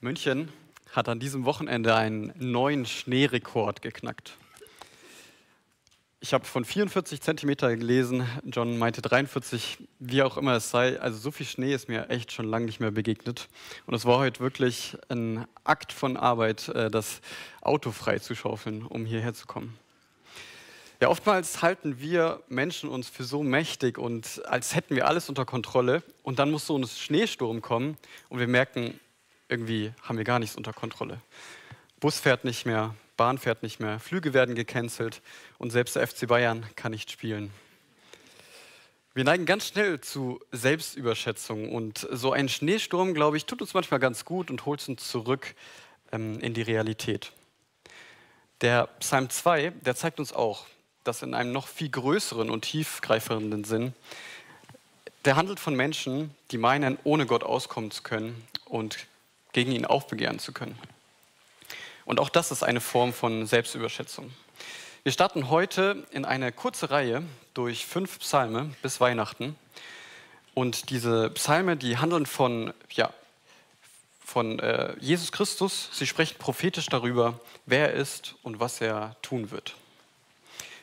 München hat an diesem Wochenende einen neuen Schneerekord geknackt. Ich habe von 44 Zentimeter gelesen, John meinte 43, wie auch immer es sei. Also so viel Schnee ist mir echt schon lange nicht mehr begegnet. Und es war heute wirklich ein Akt von Arbeit, äh, das Auto frei zu schaufeln, um hierher zu kommen. Ja, oftmals halten wir Menschen uns für so mächtig und als hätten wir alles unter Kontrolle. Und dann muss so ein Schneesturm kommen und wir merken, irgendwie haben wir gar nichts unter Kontrolle. Bus fährt nicht mehr, Bahn fährt nicht mehr, Flüge werden gecancelt und selbst der FC Bayern kann nicht spielen. Wir neigen ganz schnell zu Selbstüberschätzung und so ein Schneesturm, glaube ich, tut uns manchmal ganz gut und holt uns zurück ähm, in die Realität. Der Psalm 2, der zeigt uns auch, dass in einem noch viel größeren und tiefgreifenden Sinn, der handelt von Menschen, die meinen, ohne Gott auskommen zu können und gegen ihn aufbegehren zu können. Und auch das ist eine Form von Selbstüberschätzung. Wir starten heute in eine kurze Reihe durch fünf Psalme bis Weihnachten. Und diese Psalme, die handeln von, ja, von äh, Jesus Christus. Sie sprechen prophetisch darüber, wer er ist und was er tun wird.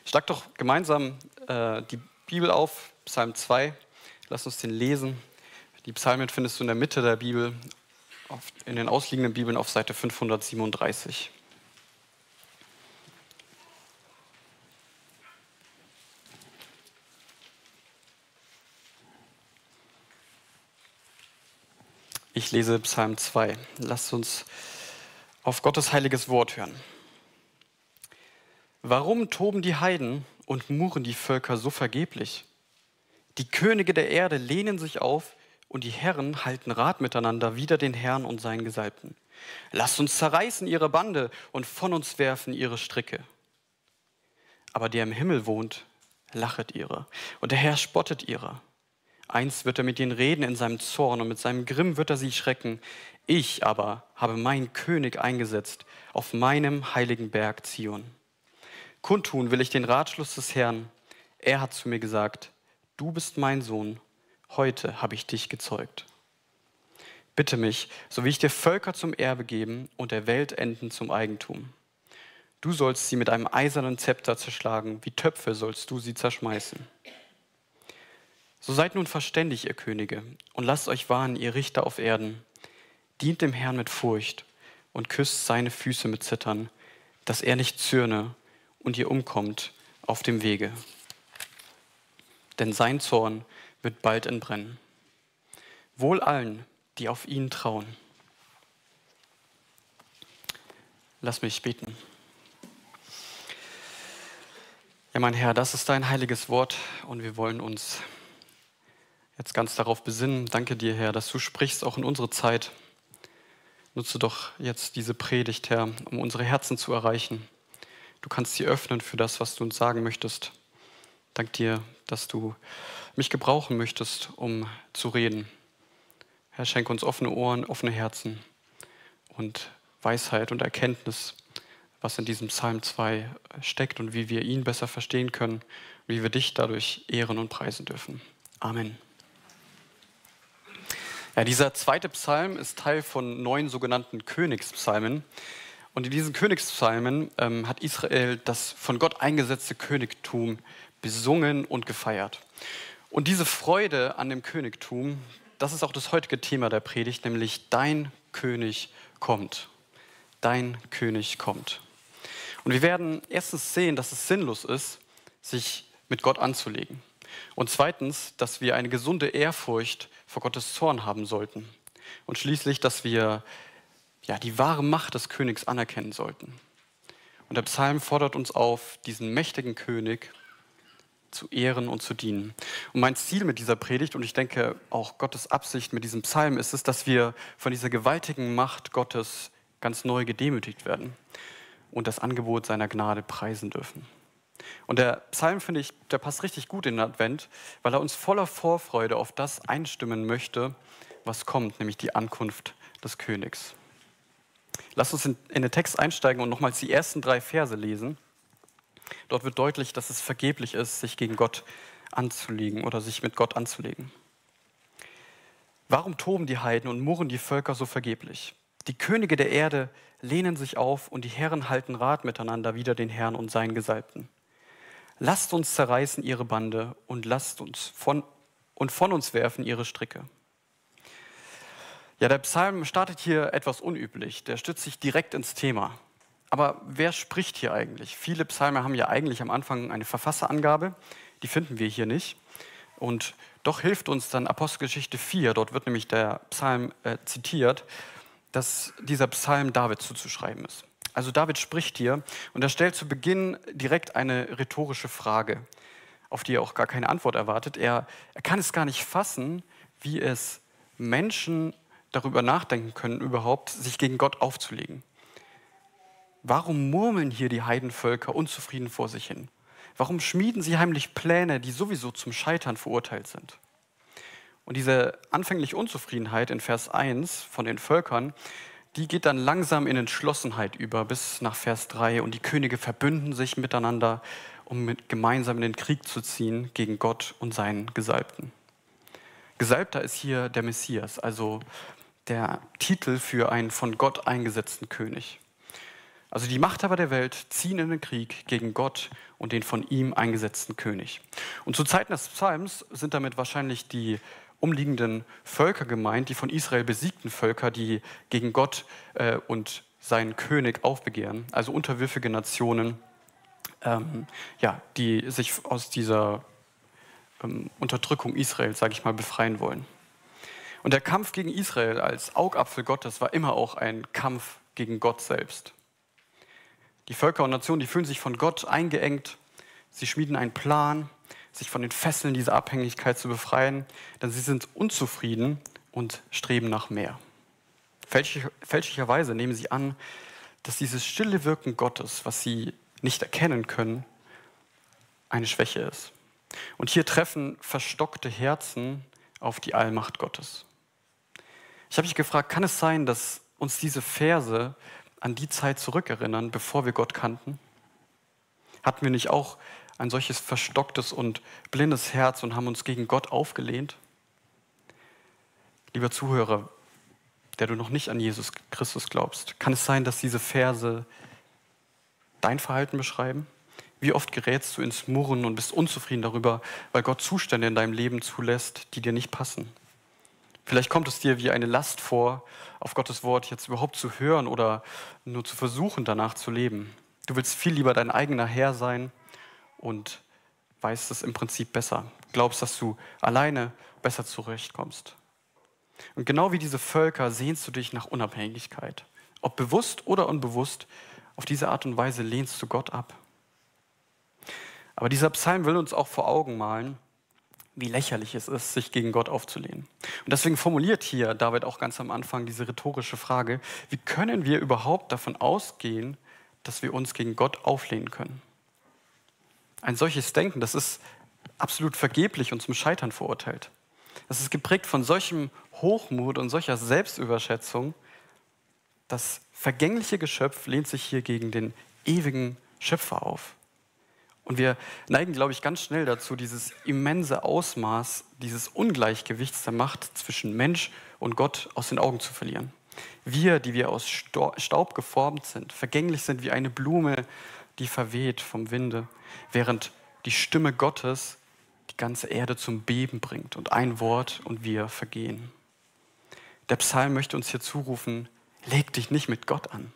Schlag doch gemeinsam äh, die Bibel auf, Psalm 2. Lass uns den lesen. Die Psalmen findest du in der Mitte der Bibel in den ausliegenden Bibeln auf Seite 537. Ich lese Psalm 2. Lasst uns auf Gottes heiliges Wort hören. Warum toben die Heiden und murren die Völker so vergeblich? Die Könige der Erde lehnen sich auf und die Herren halten Rat miteinander wider den Herrn und seinen Gesalbten. Lasst uns zerreißen ihre Bande und von uns werfen ihre Stricke. Aber der im Himmel wohnt, lachet ihre, und der Herr spottet ihrer. Einst wird er mit ihnen reden in seinem Zorn und mit seinem Grimm wird er sie schrecken. Ich aber habe meinen König eingesetzt auf meinem heiligen Berg Zion. Kundtun will ich den Ratschluss des Herrn. Er hat zu mir gesagt, du bist mein Sohn, heute habe ich dich gezeugt. Bitte mich, so wie ich dir Völker zum Erbe geben und der Welt Enden zum Eigentum. Du sollst sie mit einem eisernen Zepter zerschlagen, wie Töpfe sollst du sie zerschmeißen. So seid nun verständig, ihr Könige, und lasst euch warnen, ihr Richter auf Erden. Dient dem Herrn mit Furcht und küsst seine Füße mit Zittern, dass er nicht zürne und ihr umkommt auf dem Wege. Denn sein Zorn wird bald entbrennen. Wohl allen, die auf ihn trauen. Lass mich beten. Ja, mein Herr, das ist dein heiliges Wort und wir wollen uns jetzt ganz darauf besinnen. Danke dir, Herr, dass du sprichst, auch in unsere Zeit. Nutze doch jetzt diese Predigt, Herr, um unsere Herzen zu erreichen. Du kannst sie öffnen für das, was du uns sagen möchtest. Dank dir, dass du mich gebrauchen möchtest, um zu reden. Herr, schenk uns offene Ohren, offene Herzen und Weisheit und Erkenntnis, was in diesem Psalm 2 steckt und wie wir ihn besser verstehen können, wie wir dich dadurch ehren und preisen dürfen. Amen. Ja, dieser zweite Psalm ist Teil von neun sogenannten Königspsalmen. Und in diesen Königspsalmen ähm, hat Israel das von Gott eingesetzte Königtum besungen und gefeiert. Und diese Freude an dem Königtum, das ist auch das heutige Thema der Predigt, nämlich dein König kommt. Dein König kommt. Und wir werden erstens sehen, dass es sinnlos ist, sich mit Gott anzulegen. Und zweitens, dass wir eine gesunde Ehrfurcht vor Gottes Zorn haben sollten. Und schließlich, dass wir ja, die wahre Macht des Königs anerkennen sollten. Und der Psalm fordert uns auf, diesen mächtigen König zu ehren und zu dienen. Und mein Ziel mit dieser Predigt und ich denke auch Gottes Absicht mit diesem Psalm ist es, dass wir von dieser gewaltigen Macht Gottes ganz neu gedemütigt werden und das Angebot seiner Gnade preisen dürfen. Und der Psalm, finde ich, der passt richtig gut in den Advent, weil er uns voller Vorfreude auf das einstimmen möchte, was kommt, nämlich die Ankunft des Königs. Lass uns in, in den Text einsteigen und nochmals die ersten drei Verse lesen. Dort wird deutlich, dass es vergeblich ist, sich gegen Gott anzulegen oder sich mit Gott anzulegen. Warum toben die Heiden und murren die Völker so vergeblich? Die Könige der Erde lehnen sich auf und die Herren halten Rat miteinander wider den Herrn und seinen Gesalbten. Lasst uns zerreißen ihre Bande und lasst uns von, und von uns werfen ihre Stricke. Ja, der Psalm startet hier etwas unüblich. Der stützt sich direkt ins Thema. Aber wer spricht hier eigentlich? Viele Psalme haben ja eigentlich am Anfang eine Verfasserangabe. Die finden wir hier nicht. Und doch hilft uns dann Apostelgeschichte 4, dort wird nämlich der Psalm äh, zitiert, dass dieser Psalm David zuzuschreiben ist. Also David spricht hier und er stellt zu Beginn direkt eine rhetorische Frage, auf die er auch gar keine Antwort erwartet. Er, er kann es gar nicht fassen, wie es Menschen darüber nachdenken können, überhaupt sich gegen Gott aufzulegen. Warum murmeln hier die Heidenvölker unzufrieden vor sich hin? Warum schmieden sie heimlich Pläne, die sowieso zum Scheitern verurteilt sind? Und diese anfängliche Unzufriedenheit in Vers 1 von den Völkern, die geht dann langsam in Entschlossenheit über bis nach Vers 3 und die Könige verbünden sich miteinander, um mit gemeinsam in den Krieg zu ziehen gegen Gott und seinen Gesalbten. Gesalbter ist hier der Messias, also der Titel für einen von Gott eingesetzten König. Also die Machthaber der Welt ziehen in den Krieg gegen Gott und den von ihm eingesetzten König. Und zu Zeiten des Psalms sind damit wahrscheinlich die umliegenden Völker gemeint, die von Israel besiegten Völker, die gegen Gott äh, und seinen König aufbegehren, also unterwürfige Nationen, ähm, ja, die sich aus dieser ähm, Unterdrückung Israels, sage ich mal, befreien wollen. Und der Kampf gegen Israel als Augapfel Gottes war immer auch ein Kampf gegen Gott selbst. Die Völker und Nationen, die fühlen sich von Gott eingeengt. Sie schmieden einen Plan, sich von den Fesseln dieser Abhängigkeit zu befreien, denn sie sind unzufrieden und streben nach mehr. fälschlicherweise nehmen sie an, dass dieses stille Wirken Gottes, was sie nicht erkennen können, eine Schwäche ist. Und hier treffen verstockte Herzen auf die Allmacht Gottes. Ich habe mich gefragt, kann es sein, dass uns diese Verse an die Zeit zurückerinnern, bevor wir Gott kannten? Hatten wir nicht auch ein solches verstocktes und blindes Herz und haben uns gegen Gott aufgelehnt? Lieber Zuhörer, der du noch nicht an Jesus Christus glaubst, kann es sein, dass diese Verse dein Verhalten beschreiben? Wie oft gerätst du ins Murren und bist unzufrieden darüber, weil Gott Zustände in deinem Leben zulässt, die dir nicht passen? Vielleicht kommt es dir wie eine Last vor, auf Gottes Wort jetzt überhaupt zu hören oder nur zu versuchen, danach zu leben. Du willst viel lieber dein eigener Herr sein und weißt es im Prinzip besser. Glaubst, dass du alleine besser zurechtkommst. Und genau wie diese Völker sehnst du dich nach Unabhängigkeit. Ob bewusst oder unbewusst, auf diese Art und Weise lehnst du Gott ab. Aber dieser Psalm will uns auch vor Augen malen, wie lächerlich es ist, sich gegen Gott aufzulehnen. Und deswegen formuliert hier David auch ganz am Anfang diese rhetorische Frage, wie können wir überhaupt davon ausgehen, dass wir uns gegen Gott auflehnen können? Ein solches Denken, das ist absolut vergeblich und zum Scheitern verurteilt. Das ist geprägt von solchem Hochmut und solcher Selbstüberschätzung. Das vergängliche Geschöpf lehnt sich hier gegen den ewigen Schöpfer auf. Und wir neigen, glaube ich, ganz schnell dazu, dieses immense Ausmaß, dieses Ungleichgewichts der Macht zwischen Mensch und Gott aus den Augen zu verlieren. Wir, die wir aus Staub geformt sind, vergänglich sind wie eine Blume, die verweht vom Winde, während die Stimme Gottes die ganze Erde zum Beben bringt und ein Wort und wir vergehen. Der Psalm möchte uns hier zurufen, leg dich nicht mit Gott an.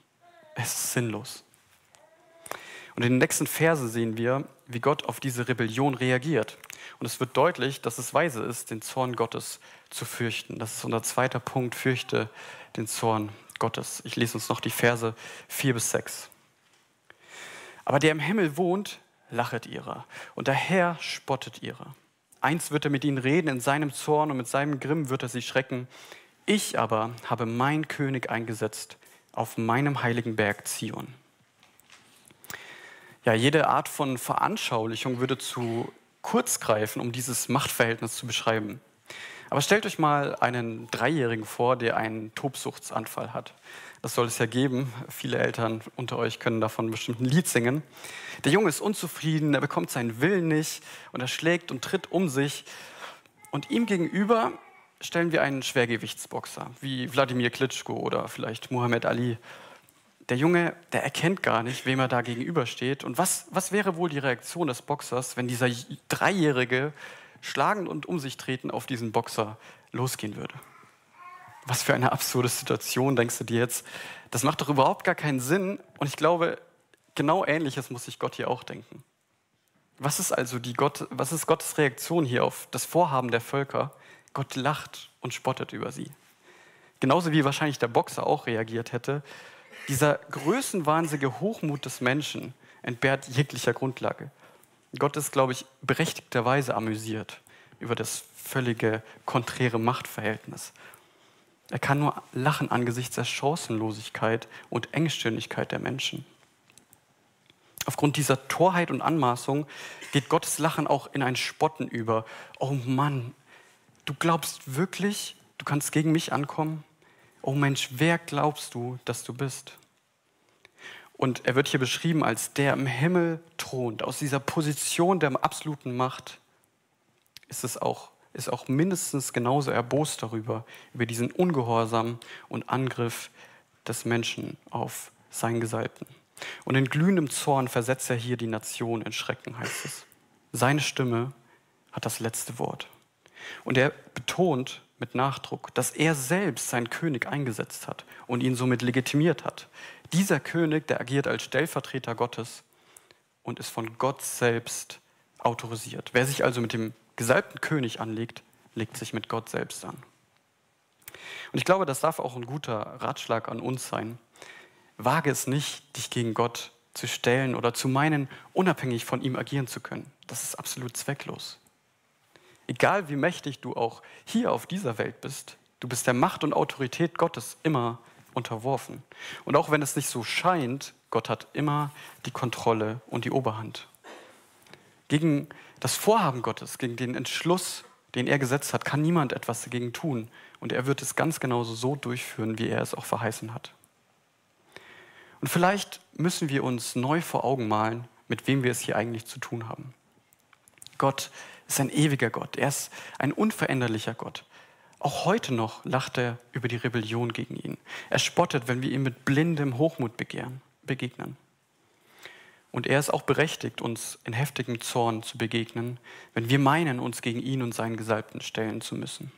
Es ist sinnlos. Und in den nächsten Versen sehen wir, wie Gott auf diese Rebellion reagiert. Und es wird deutlich, dass es weise ist, den Zorn Gottes zu fürchten. Das ist unser zweiter Punkt, fürchte den Zorn Gottes. Ich lese uns noch die Verse 4 bis 6. Aber der im Himmel wohnt, lachet ihrer, und der Herr spottet ihrer. Eins wird er mit ihnen reden in seinem Zorn und mit seinem Grimm wird er sie schrecken. Ich aber habe mein König eingesetzt auf meinem heiligen Berg Zion. Ja, jede Art von Veranschaulichung würde zu kurz greifen, um dieses Machtverhältnis zu beschreiben. Aber stellt euch mal einen Dreijährigen vor, der einen Tobsuchtsanfall hat. Das soll es ja geben. Viele Eltern unter euch können davon bestimmt ein Lied singen. Der Junge ist unzufrieden, er bekommt seinen Willen nicht und er schlägt und tritt um sich. Und ihm gegenüber stellen wir einen Schwergewichtsboxer wie Wladimir Klitschko oder vielleicht Muhammad Ali. Der Junge, der erkennt gar nicht, wem er da gegenübersteht. Und was, was wäre wohl die Reaktion des Boxers, wenn dieser Dreijährige schlagend und um sich treten auf diesen Boxer losgehen würde? Was für eine absurde Situation, denkst du dir jetzt? Das macht doch überhaupt gar keinen Sinn. Und ich glaube, genau ähnliches muss sich Gott hier auch denken. Was ist also die Gott, was ist Gottes Reaktion hier auf das Vorhaben der Völker? Gott lacht und spottet über sie. Genauso wie wahrscheinlich der Boxer auch reagiert hätte. Dieser größenwahnsinnige Hochmut des Menschen entbehrt jeglicher Grundlage. Gott ist, glaube ich, berechtigterweise amüsiert über das völlige konträre Machtverhältnis. Er kann nur lachen angesichts der Chancenlosigkeit und Engstirnigkeit der Menschen. Aufgrund dieser Torheit und Anmaßung geht Gottes Lachen auch in ein Spotten über. Oh Mann, du glaubst wirklich, du kannst gegen mich ankommen? Oh Mensch, wer glaubst du, dass du bist? Und er wird hier beschrieben als der im Himmel thront. Aus dieser Position der absoluten Macht ist es auch, ist auch mindestens genauso erbost darüber, über diesen Ungehorsam und Angriff des Menschen auf seinen Gesalbten. Und in glühendem Zorn versetzt er hier die Nation in Schrecken, heißt es. Seine Stimme hat das letzte Wort. Und er betont mit Nachdruck, dass er selbst seinen König eingesetzt hat und ihn somit legitimiert hat. Dieser König, der agiert als Stellvertreter Gottes und ist von Gott selbst autorisiert. Wer sich also mit dem gesalbten König anlegt, legt sich mit Gott selbst an. Und ich glaube, das darf auch ein guter Ratschlag an uns sein, Wage es nicht, dich gegen Gott zu stellen oder zu meinen, unabhängig von ihm agieren zu können. Das ist absolut zwecklos. Egal wie mächtig du auch hier auf dieser Welt bist, du bist der Macht und Autorität Gottes immer unterworfen. Und auch wenn es nicht so scheint, Gott hat immer die Kontrolle und die Oberhand. Gegen das Vorhaben Gottes, gegen den Entschluss, den er gesetzt hat, kann niemand etwas dagegen tun. Und er wird es ganz genauso so durchführen, wie er es auch verheißen hat. Und vielleicht müssen wir uns neu vor Augen malen, mit wem wir es hier eigentlich zu tun haben. Gott ist ein ewiger Gott. Er ist ein unveränderlicher Gott. Auch heute noch lacht er über die Rebellion gegen ihn. Er spottet, wenn wir ihm mit blindem Hochmut begegnen. Und er ist auch berechtigt, uns in heftigem Zorn zu begegnen, wenn wir meinen, uns gegen ihn und seinen Gesalbten stellen zu müssen.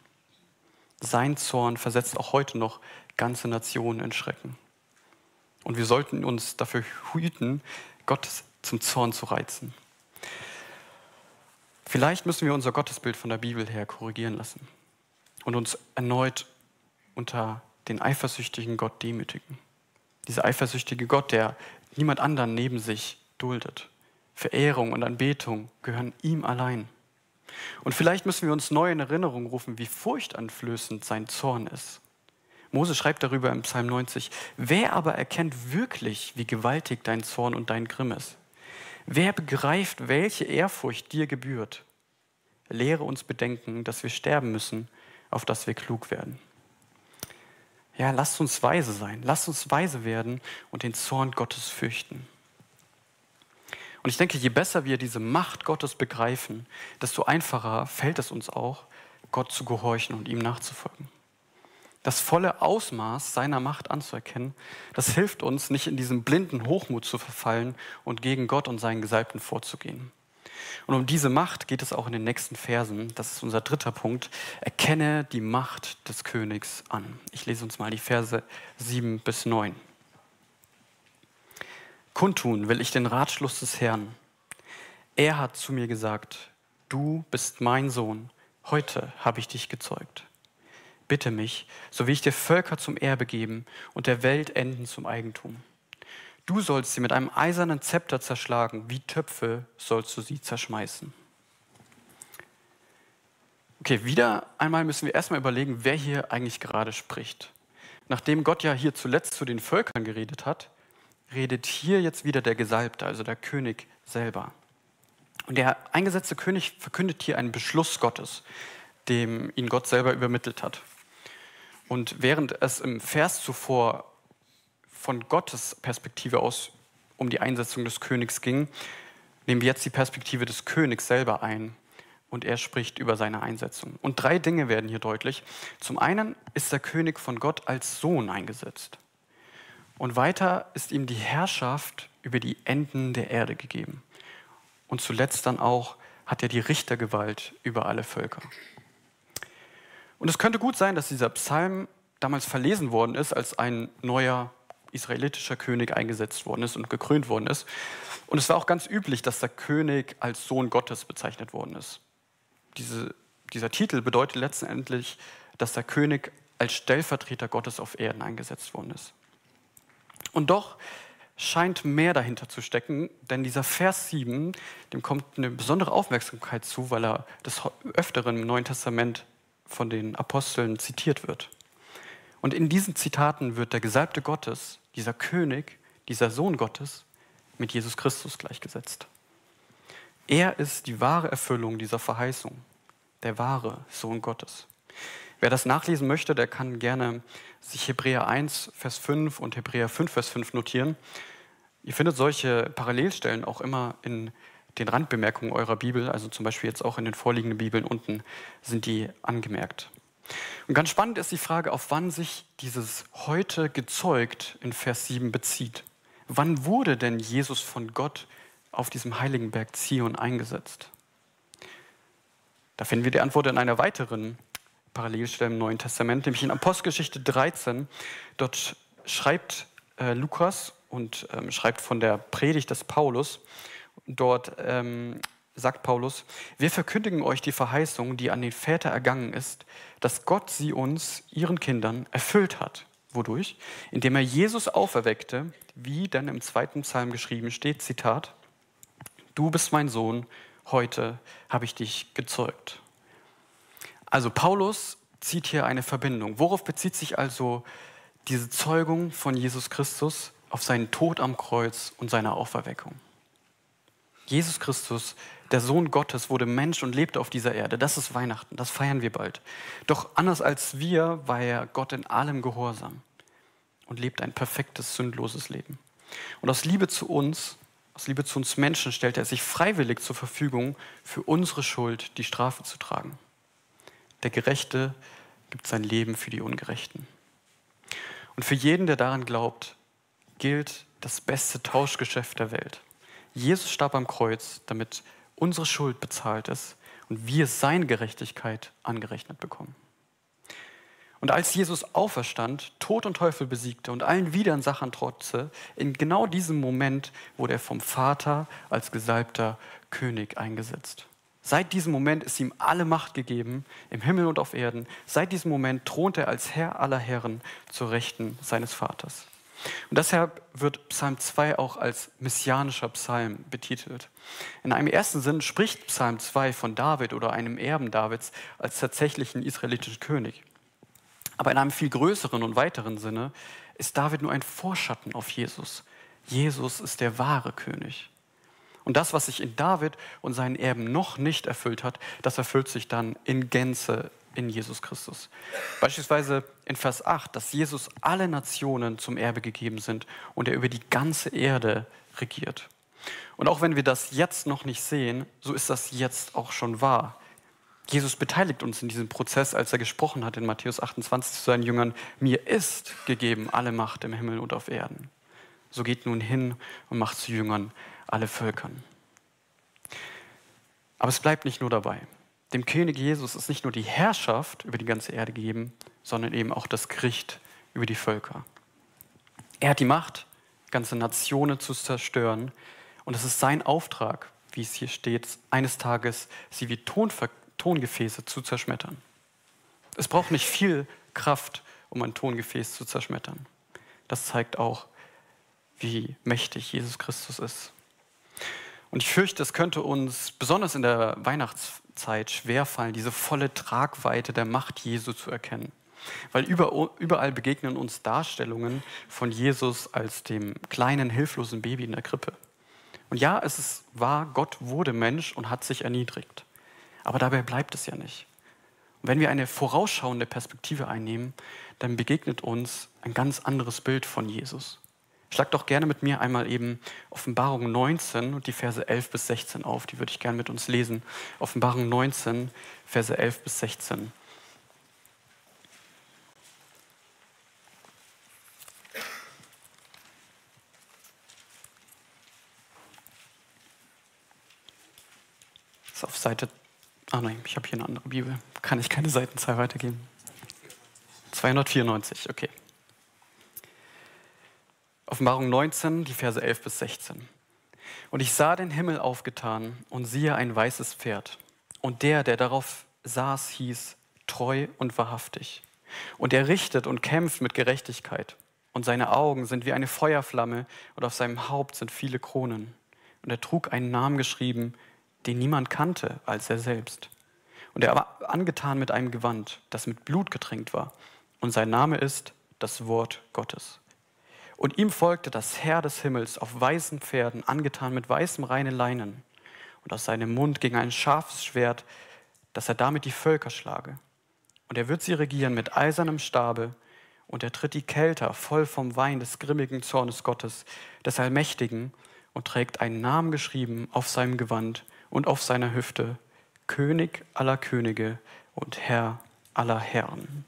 Sein Zorn versetzt auch heute noch ganze Nationen in Schrecken. Und wir sollten uns dafür hüten, Gott zum Zorn zu reizen. Vielleicht müssen wir unser Gottesbild von der Bibel her korrigieren lassen und uns erneut unter den eifersüchtigen Gott demütigen. Dieser eifersüchtige Gott, der niemand anderen neben sich duldet. Verehrung und Anbetung gehören ihm allein. Und vielleicht müssen wir uns neu in Erinnerung rufen, wie furchteinflößend sein Zorn ist. Mose schreibt darüber im Psalm 90, wer aber erkennt wirklich, wie gewaltig dein Zorn und dein Grimm ist? Wer begreift, welche Ehrfurcht dir gebührt? Lehre uns bedenken, dass wir sterben müssen, auf dass wir klug werden. Ja, lasst uns weise sein, lasst uns weise werden und den Zorn Gottes fürchten. Und ich denke, je besser wir diese Macht Gottes begreifen, desto einfacher fällt es uns auch, Gott zu gehorchen und ihm nachzufolgen das volle Ausmaß seiner Macht anzuerkennen, das hilft uns, nicht in diesen blinden Hochmut zu verfallen und gegen Gott und seinen Gesalbten vorzugehen. Und um diese Macht geht es auch in den nächsten Versen. Das ist unser dritter Punkt. Erkenne die Macht des Königs an. Ich lese uns mal die Verse 7 bis 9. Kundtun will ich den Ratschluss des Herrn. Er hat zu mir gesagt, du bist mein Sohn, heute habe ich dich gezeugt bitte mich, so wie ich dir Völker zum Erbe geben und der Welt Enden zum Eigentum. Du sollst sie mit einem eisernen Zepter zerschlagen, wie Töpfe sollst du sie zerschmeißen. Okay, wieder einmal müssen wir erstmal überlegen, wer hier eigentlich gerade spricht. Nachdem Gott ja hier zuletzt zu den Völkern geredet hat, redet hier jetzt wieder der Gesalbte, also der König selber. Und der eingesetzte König verkündet hier einen Beschluss Gottes, dem ihn Gott selber übermittelt hat. Und während es im Vers zuvor von Gottes Perspektive aus um die Einsetzung des Königs ging, nehmen wir jetzt die Perspektive des Königs selber ein und er spricht über seine Einsetzung. Und drei Dinge werden hier deutlich. Zum einen ist der König von Gott als Sohn eingesetzt. Und weiter ist ihm die Herrschaft über die Enden der Erde gegeben. Und zuletzt dann auch hat er die Richtergewalt über alle Völker. Und es könnte gut sein, dass dieser Psalm damals verlesen worden ist, als ein neuer israelitischer König eingesetzt worden ist und gekrönt worden ist. Und es war auch ganz üblich, dass der König als Sohn Gottes bezeichnet worden ist. Diese, dieser Titel bedeutet letztendlich, dass der König als Stellvertreter Gottes auf Erden eingesetzt worden ist. Und doch scheint mehr dahinter zu stecken, denn dieser Vers 7, dem kommt eine besondere Aufmerksamkeit zu, weil er des Öfteren im Neuen Testament von den Aposteln zitiert wird. Und in diesen Zitaten wird der Gesalbte Gottes, dieser König, dieser Sohn Gottes, mit Jesus Christus gleichgesetzt. Er ist die wahre Erfüllung dieser Verheißung, der wahre Sohn Gottes. Wer das nachlesen möchte, der kann gerne sich Hebräer 1, Vers 5 und Hebräer 5, Vers 5 notieren. Ihr findet solche Parallelstellen auch immer in den Randbemerkungen eurer Bibel, also zum Beispiel jetzt auch in den vorliegenden Bibeln unten sind die angemerkt. Und ganz spannend ist die Frage, auf wann sich dieses heute gezeugt in Vers 7 bezieht. Wann wurde denn Jesus von Gott auf diesem heiligen Berg Zion eingesetzt? Da finden wir die Antwort in einer weiteren Parallelstelle im Neuen Testament, nämlich in Apostelgeschichte 13. Dort schreibt äh, Lukas und ähm, schreibt von der Predigt des Paulus. Dort ähm, sagt Paulus, wir verkündigen euch die Verheißung, die an den Väter ergangen ist, dass Gott sie uns, ihren Kindern, erfüllt hat. Wodurch? Indem er Jesus auferweckte, wie dann im zweiten Psalm geschrieben steht, Zitat, Du bist mein Sohn, heute habe ich dich gezeugt. Also Paulus zieht hier eine Verbindung. Worauf bezieht sich also diese Zeugung von Jesus Christus auf seinen Tod am Kreuz und seine Auferweckung? Jesus Christus, der Sohn Gottes, wurde Mensch und lebte auf dieser Erde. Das ist Weihnachten, das feiern wir bald. Doch anders als wir war er Gott in allem gehorsam und lebt ein perfektes, sündloses Leben. Und aus Liebe zu uns, aus Liebe zu uns Menschen, stellt er sich freiwillig zur Verfügung, für unsere Schuld die Strafe zu tragen. Der Gerechte gibt sein Leben für die Ungerechten. Und für jeden, der daran glaubt, gilt das beste Tauschgeschäft der Welt. Jesus starb am Kreuz, damit unsere Schuld bezahlt ist und wir seine Gerechtigkeit angerechnet bekommen. Und als Jesus auferstand, Tod und Teufel besiegte und allen Widersachern trotze, in genau diesem Moment wurde er vom Vater als gesalbter König eingesetzt. Seit diesem Moment ist ihm alle Macht gegeben, im Himmel und auf Erden. Seit diesem Moment thront er als Herr aller Herren zur Rechten seines Vaters. Und deshalb wird Psalm 2 auch als messianischer Psalm betitelt. In einem ersten Sinn spricht Psalm 2 von David oder einem Erben Davids als tatsächlichen israelitischen König. Aber in einem viel größeren und weiteren Sinne ist David nur ein Vorschatten auf Jesus. Jesus ist der wahre König. Und das, was sich in David und seinen Erben noch nicht erfüllt hat, das erfüllt sich dann in Gänze in Jesus Christus. Beispielsweise in Vers 8, dass Jesus alle Nationen zum Erbe gegeben sind und er über die ganze Erde regiert. Und auch wenn wir das jetzt noch nicht sehen, so ist das jetzt auch schon wahr. Jesus beteiligt uns in diesem Prozess, als er gesprochen hat in Matthäus 28 zu seinen Jüngern, mir ist gegeben alle Macht im Himmel und auf Erden. So geht nun hin und macht zu Jüngern alle Völkern. Aber es bleibt nicht nur dabei. Dem König Jesus ist nicht nur die Herrschaft über die ganze Erde gegeben, sondern eben auch das Gericht über die Völker. Er hat die Macht, ganze Nationen zu zerstören. Und es ist sein Auftrag, wie es hier steht, eines Tages sie wie Tonver Tongefäße zu zerschmettern. Es braucht nicht viel Kraft, um ein Tongefäß zu zerschmettern. Das zeigt auch, wie mächtig Jesus Christus ist. Und ich fürchte, es könnte uns besonders in der Weihnachtszeit schwerfallen, diese volle Tragweite der Macht Jesu zu erkennen. Weil überall begegnen uns Darstellungen von Jesus als dem kleinen, hilflosen Baby in der Krippe. Und ja, es ist wahr, Gott wurde Mensch und hat sich erniedrigt. Aber dabei bleibt es ja nicht. Und wenn wir eine vorausschauende Perspektive einnehmen, dann begegnet uns ein ganz anderes Bild von Jesus. Schlag doch gerne mit mir einmal eben Offenbarung 19 und die Verse 11 bis 16 auf. Die würde ich gerne mit uns lesen. Offenbarung 19, Verse 11 bis 16. Das ist auf Seite. Ah nein, ich habe hier eine andere Bibel. Kann ich keine Seitenzahl weitergeben? 294, okay. Offenbarung 19, die Verse 11 bis 16. Und ich sah den Himmel aufgetan und siehe ein weißes Pferd. Und der, der darauf saß, hieß treu und wahrhaftig. Und er richtet und kämpft mit Gerechtigkeit. Und seine Augen sind wie eine Feuerflamme und auf seinem Haupt sind viele Kronen. Und er trug einen Namen geschrieben, den niemand kannte als er selbst. Und er war angetan mit einem Gewand, das mit Blut getränkt war. Und sein Name ist das Wort Gottes. Und ihm folgte das Herr des Himmels auf weißen Pferden, angetan mit weißem reinen Leinen. Und aus seinem Mund ging ein scharfes Schwert, dass er damit die Völker schlage. Und er wird sie regieren mit eisernem Stabe, und er tritt die Kelter voll vom Wein des grimmigen Zornes Gottes, des Allmächtigen, und trägt einen Namen geschrieben auf seinem Gewand und auf seiner Hüfte, König aller Könige und Herr aller Herren.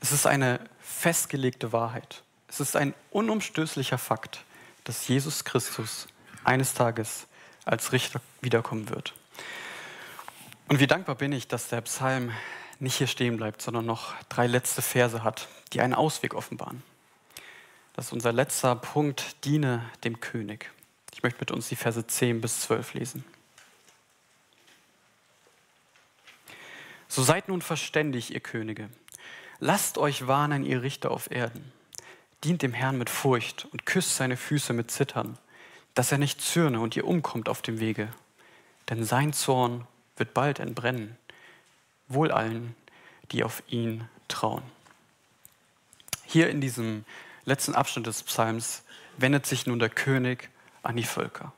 Es ist eine festgelegte Wahrheit. Es ist ein unumstößlicher Fakt, dass Jesus Christus eines Tages als Richter wiederkommen wird. Und wie dankbar bin ich, dass der Psalm nicht hier stehen bleibt, sondern noch drei letzte Verse hat, die einen Ausweg offenbaren. Das ist unser letzter Punkt, diene dem König. Ich möchte mit uns die Verse 10 bis 12 lesen. So seid nun verständig, ihr Könige Lasst euch warnen, ihr Richter auf Erden. Dient dem Herrn mit Furcht und küsst seine Füße mit Zittern, dass er nicht zürne und ihr umkommt auf dem Wege. Denn sein Zorn wird bald entbrennen. Wohl allen, die auf ihn trauen. Hier in diesem letzten Abschnitt des Psalms wendet sich nun der König an die Völker.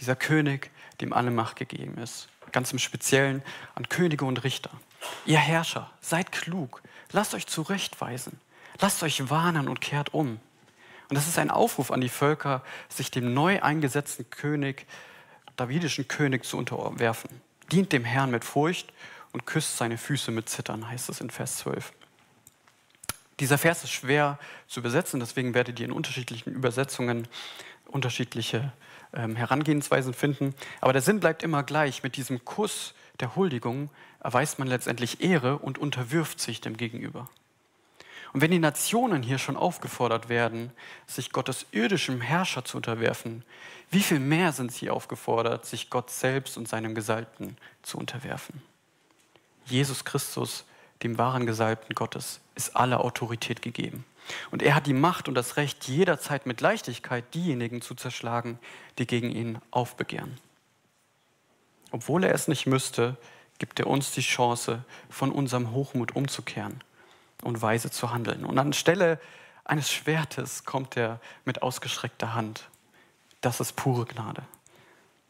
Dieser König, dem alle Macht gegeben ist. Ganz im Speziellen an Könige und Richter. Ihr Herrscher, seid klug, lasst euch zurechtweisen, lasst euch warnen und kehrt um. Und das ist ein Aufruf an die Völker, sich dem neu eingesetzten König, davidischen König zu unterwerfen. Dient dem Herrn mit Furcht und küsst seine Füße mit Zittern, heißt es in Vers 12. Dieser Vers ist schwer zu übersetzen, deswegen werdet ihr in unterschiedlichen Übersetzungen unterschiedliche ähm, Herangehensweisen finden. Aber der Sinn bleibt immer gleich. Mit diesem Kuss der Huldigung erweist man letztendlich Ehre und unterwirft sich dem Gegenüber. Und wenn die Nationen hier schon aufgefordert werden, sich Gottes irdischem Herrscher zu unterwerfen, wie viel mehr sind sie aufgefordert, sich Gott selbst und seinem Gesalbten zu unterwerfen? Jesus Christus, dem wahren Gesalbten Gottes, ist alle Autorität gegeben. Und er hat die Macht und das Recht, jederzeit mit Leichtigkeit diejenigen zu zerschlagen, die gegen ihn aufbegehren. Obwohl er es nicht müsste, gibt er uns die Chance, von unserem Hochmut umzukehren und weise zu handeln. Und anstelle eines Schwertes kommt er mit ausgestreckter Hand. Das ist pure Gnade.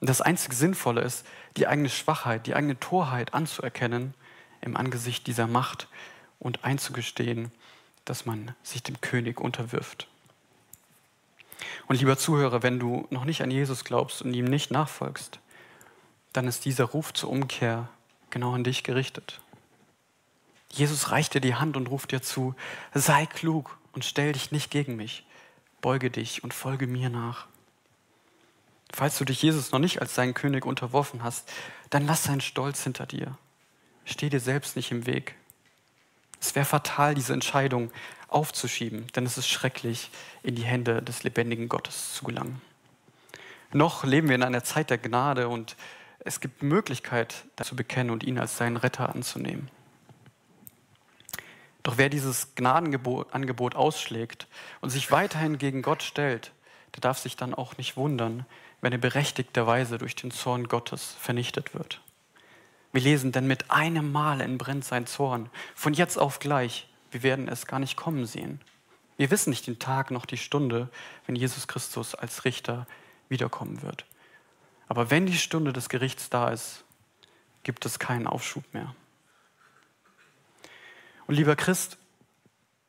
Und das einzig Sinnvolle ist, die eigene Schwachheit, die eigene Torheit anzuerkennen im Angesicht dieser Macht und einzugestehen, dass man sich dem König unterwirft. Und lieber Zuhörer, wenn du noch nicht an Jesus glaubst und ihm nicht nachfolgst, dann ist dieser Ruf zur Umkehr genau an dich gerichtet. Jesus reicht dir die Hand und ruft dir zu, sei klug und stell dich nicht gegen mich, beuge dich und folge mir nach. Falls du dich Jesus noch nicht als deinen König unterworfen hast, dann lass seinen Stolz hinter dir. Steh dir selbst nicht im Weg. Es wäre fatal, diese Entscheidung aufzuschieben, denn es ist schrecklich, in die Hände des lebendigen Gottes zu gelangen. Noch leben wir in einer Zeit der Gnade und es gibt Möglichkeit, das zu bekennen und ihn als seinen Retter anzunehmen. Doch wer dieses Gnadenangebot ausschlägt und sich weiterhin gegen Gott stellt, der darf sich dann auch nicht wundern, wenn er berechtigterweise durch den Zorn Gottes vernichtet wird. Wir lesen, denn mit einem Mal entbrennt sein Zorn, von jetzt auf gleich. Wir werden es gar nicht kommen sehen. Wir wissen nicht den Tag noch die Stunde, wenn Jesus Christus als Richter wiederkommen wird. Aber wenn die Stunde des Gerichts da ist, gibt es keinen Aufschub mehr. Und lieber Christ,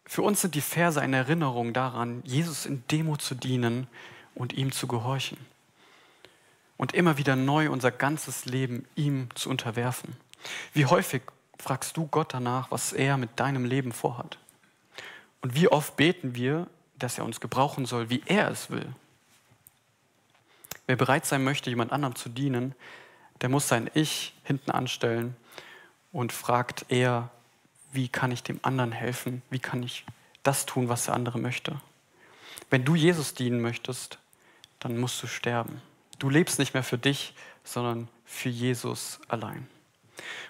für uns sind die Verse eine Erinnerung daran, Jesus in Demo zu dienen und ihm zu gehorchen. Und immer wieder neu unser ganzes Leben ihm zu unterwerfen. Wie häufig fragst du Gott danach, was er mit deinem Leben vorhat? Und wie oft beten wir, dass er uns gebrauchen soll, wie er es will? Wer bereit sein möchte, jemand anderem zu dienen, der muss sein Ich hinten anstellen und fragt eher, wie kann ich dem anderen helfen? Wie kann ich das tun, was der andere möchte? Wenn du Jesus dienen möchtest, dann musst du sterben. Du lebst nicht mehr für dich, sondern für Jesus allein.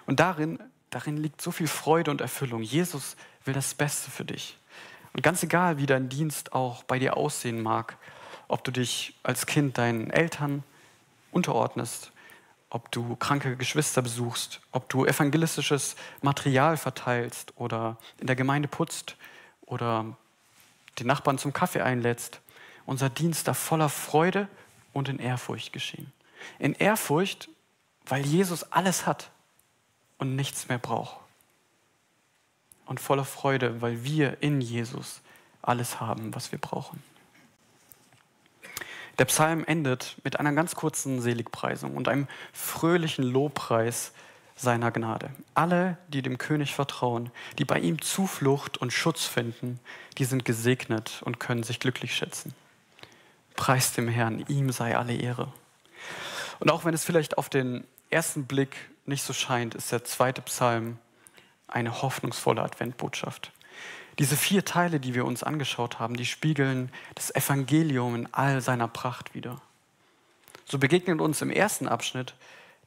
Und darin, darin liegt so viel Freude und Erfüllung. Jesus will das Beste für dich. Und ganz egal, wie dein Dienst auch bei dir aussehen mag, ob du dich als Kind deinen Eltern unterordnest, ob du kranke Geschwister besuchst, ob du evangelistisches Material verteilst oder in der Gemeinde putzt oder den Nachbarn zum Kaffee einlädst. Unser Dienst darf voller Freude und in Ehrfurcht geschehen. In Ehrfurcht, weil Jesus alles hat und nichts mehr braucht. Und voller Freude, weil wir in Jesus alles haben, was wir brauchen. Der Psalm endet mit einer ganz kurzen Seligpreisung und einem fröhlichen Lobpreis seiner Gnade. Alle, die dem König vertrauen, die bei ihm Zuflucht und Schutz finden, die sind gesegnet und können sich glücklich schätzen. Preist dem Herrn, ihm sei alle Ehre. Und auch wenn es vielleicht auf den ersten Blick nicht so scheint, ist der zweite Psalm eine hoffnungsvolle Adventbotschaft. Diese vier Teile, die wir uns angeschaut haben, die spiegeln das Evangelium in all seiner Pracht wider. So begegnet uns im ersten Abschnitt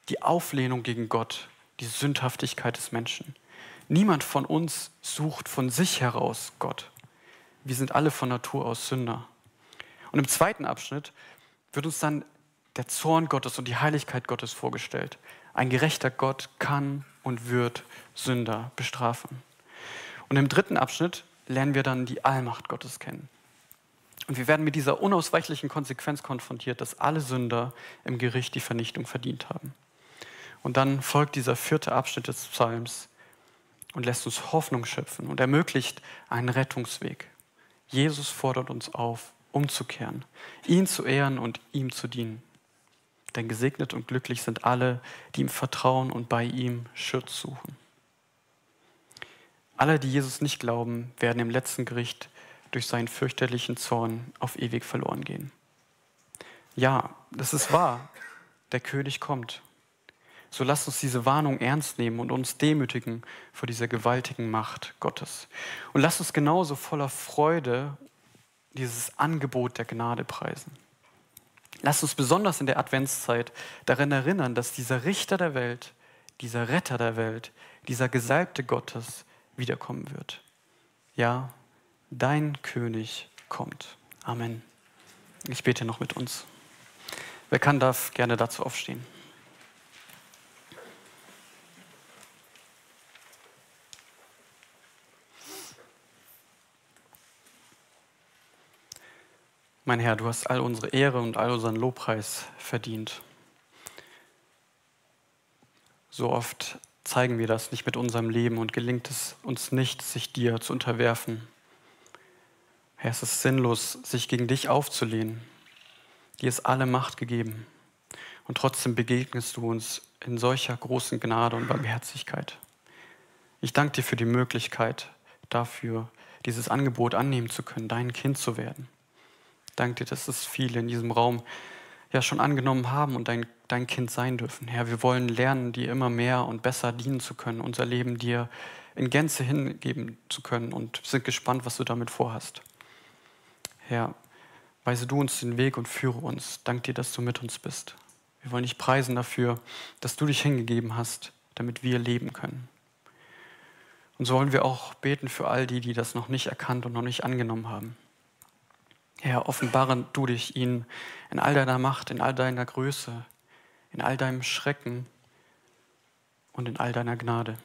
die Auflehnung gegen Gott, die Sündhaftigkeit des Menschen. Niemand von uns sucht von sich heraus Gott. Wir sind alle von Natur aus Sünder. Und im zweiten Abschnitt wird uns dann der Zorn Gottes und die Heiligkeit Gottes vorgestellt. Ein gerechter Gott kann und wird Sünder bestrafen. Und im dritten Abschnitt lernen wir dann die Allmacht Gottes kennen. Und wir werden mit dieser unausweichlichen Konsequenz konfrontiert, dass alle Sünder im Gericht die Vernichtung verdient haben. Und dann folgt dieser vierte Abschnitt des Psalms und lässt uns Hoffnung schöpfen und ermöglicht einen Rettungsweg. Jesus fordert uns auf, umzukehren, ihn zu ehren und ihm zu dienen. Denn gesegnet und glücklich sind alle, die ihm vertrauen und bei ihm Schutz suchen. Alle, die Jesus nicht glauben, werden im letzten Gericht durch seinen fürchterlichen Zorn auf ewig verloren gehen. Ja, das ist wahr. Der König kommt. So lasst uns diese Warnung ernst nehmen und uns demütigen vor dieser gewaltigen Macht Gottes. Und lasst uns genauso voller Freude dieses Angebot der Gnade preisen. Lasst uns besonders in der Adventszeit daran erinnern, dass dieser Richter der Welt, dieser Retter der Welt, dieser Gesalbte Gottes wiederkommen wird. Ja, dein König kommt. Amen. Ich bete noch mit uns. Wer kann, darf gerne dazu aufstehen. Mein Herr, du hast all unsere Ehre und all unseren Lobpreis verdient. So oft zeigen wir das nicht mit unserem Leben und gelingt es uns nicht, sich dir zu unterwerfen. Herr, es ist sinnlos, sich gegen dich aufzulehnen. Dir ist alle Macht gegeben. Und trotzdem begegnest du uns in solcher großen Gnade und Barmherzigkeit. Ich danke dir für die Möglichkeit dafür, dieses Angebot annehmen zu können, dein Kind zu werden. Danke dir, dass es viele in diesem Raum ja schon angenommen haben und dein, dein Kind sein dürfen. Herr, wir wollen lernen, dir immer mehr und besser dienen zu können, unser Leben dir in Gänze hingeben zu können und sind gespannt, was du damit vorhast. Herr, weise du uns den Weg und führe uns. Dank dir, dass du mit uns bist. Wir wollen dich preisen dafür, dass du dich hingegeben hast, damit wir leben können. Und so wollen wir auch beten für all die, die das noch nicht erkannt und noch nicht angenommen haben. Herr, offenbare du dich ihnen in all deiner Macht, in all deiner Größe, in all deinem Schrecken und in all deiner Gnade.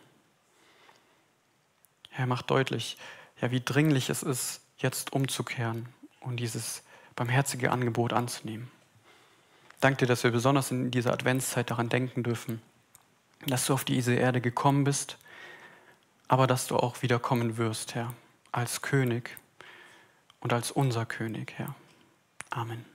Herr, mach deutlich, ja, wie dringlich es ist, jetzt umzukehren und dieses barmherzige Angebot anzunehmen. Danke dir, dass wir besonders in dieser Adventszeit daran denken dürfen, dass du auf diese Erde gekommen bist, aber dass du auch wieder kommen wirst, Herr, als König und als unser König, Herr. Amen.